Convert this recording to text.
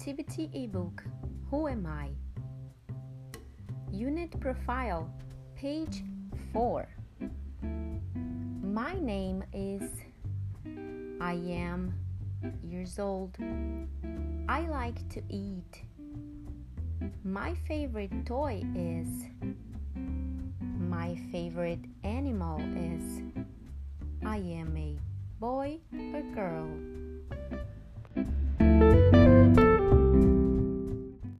Activity ebook Who Am I? Unit Profile, page 4. My name is I am years old. I like to eat. My favorite toy is My favorite animal is I am a boy or girl.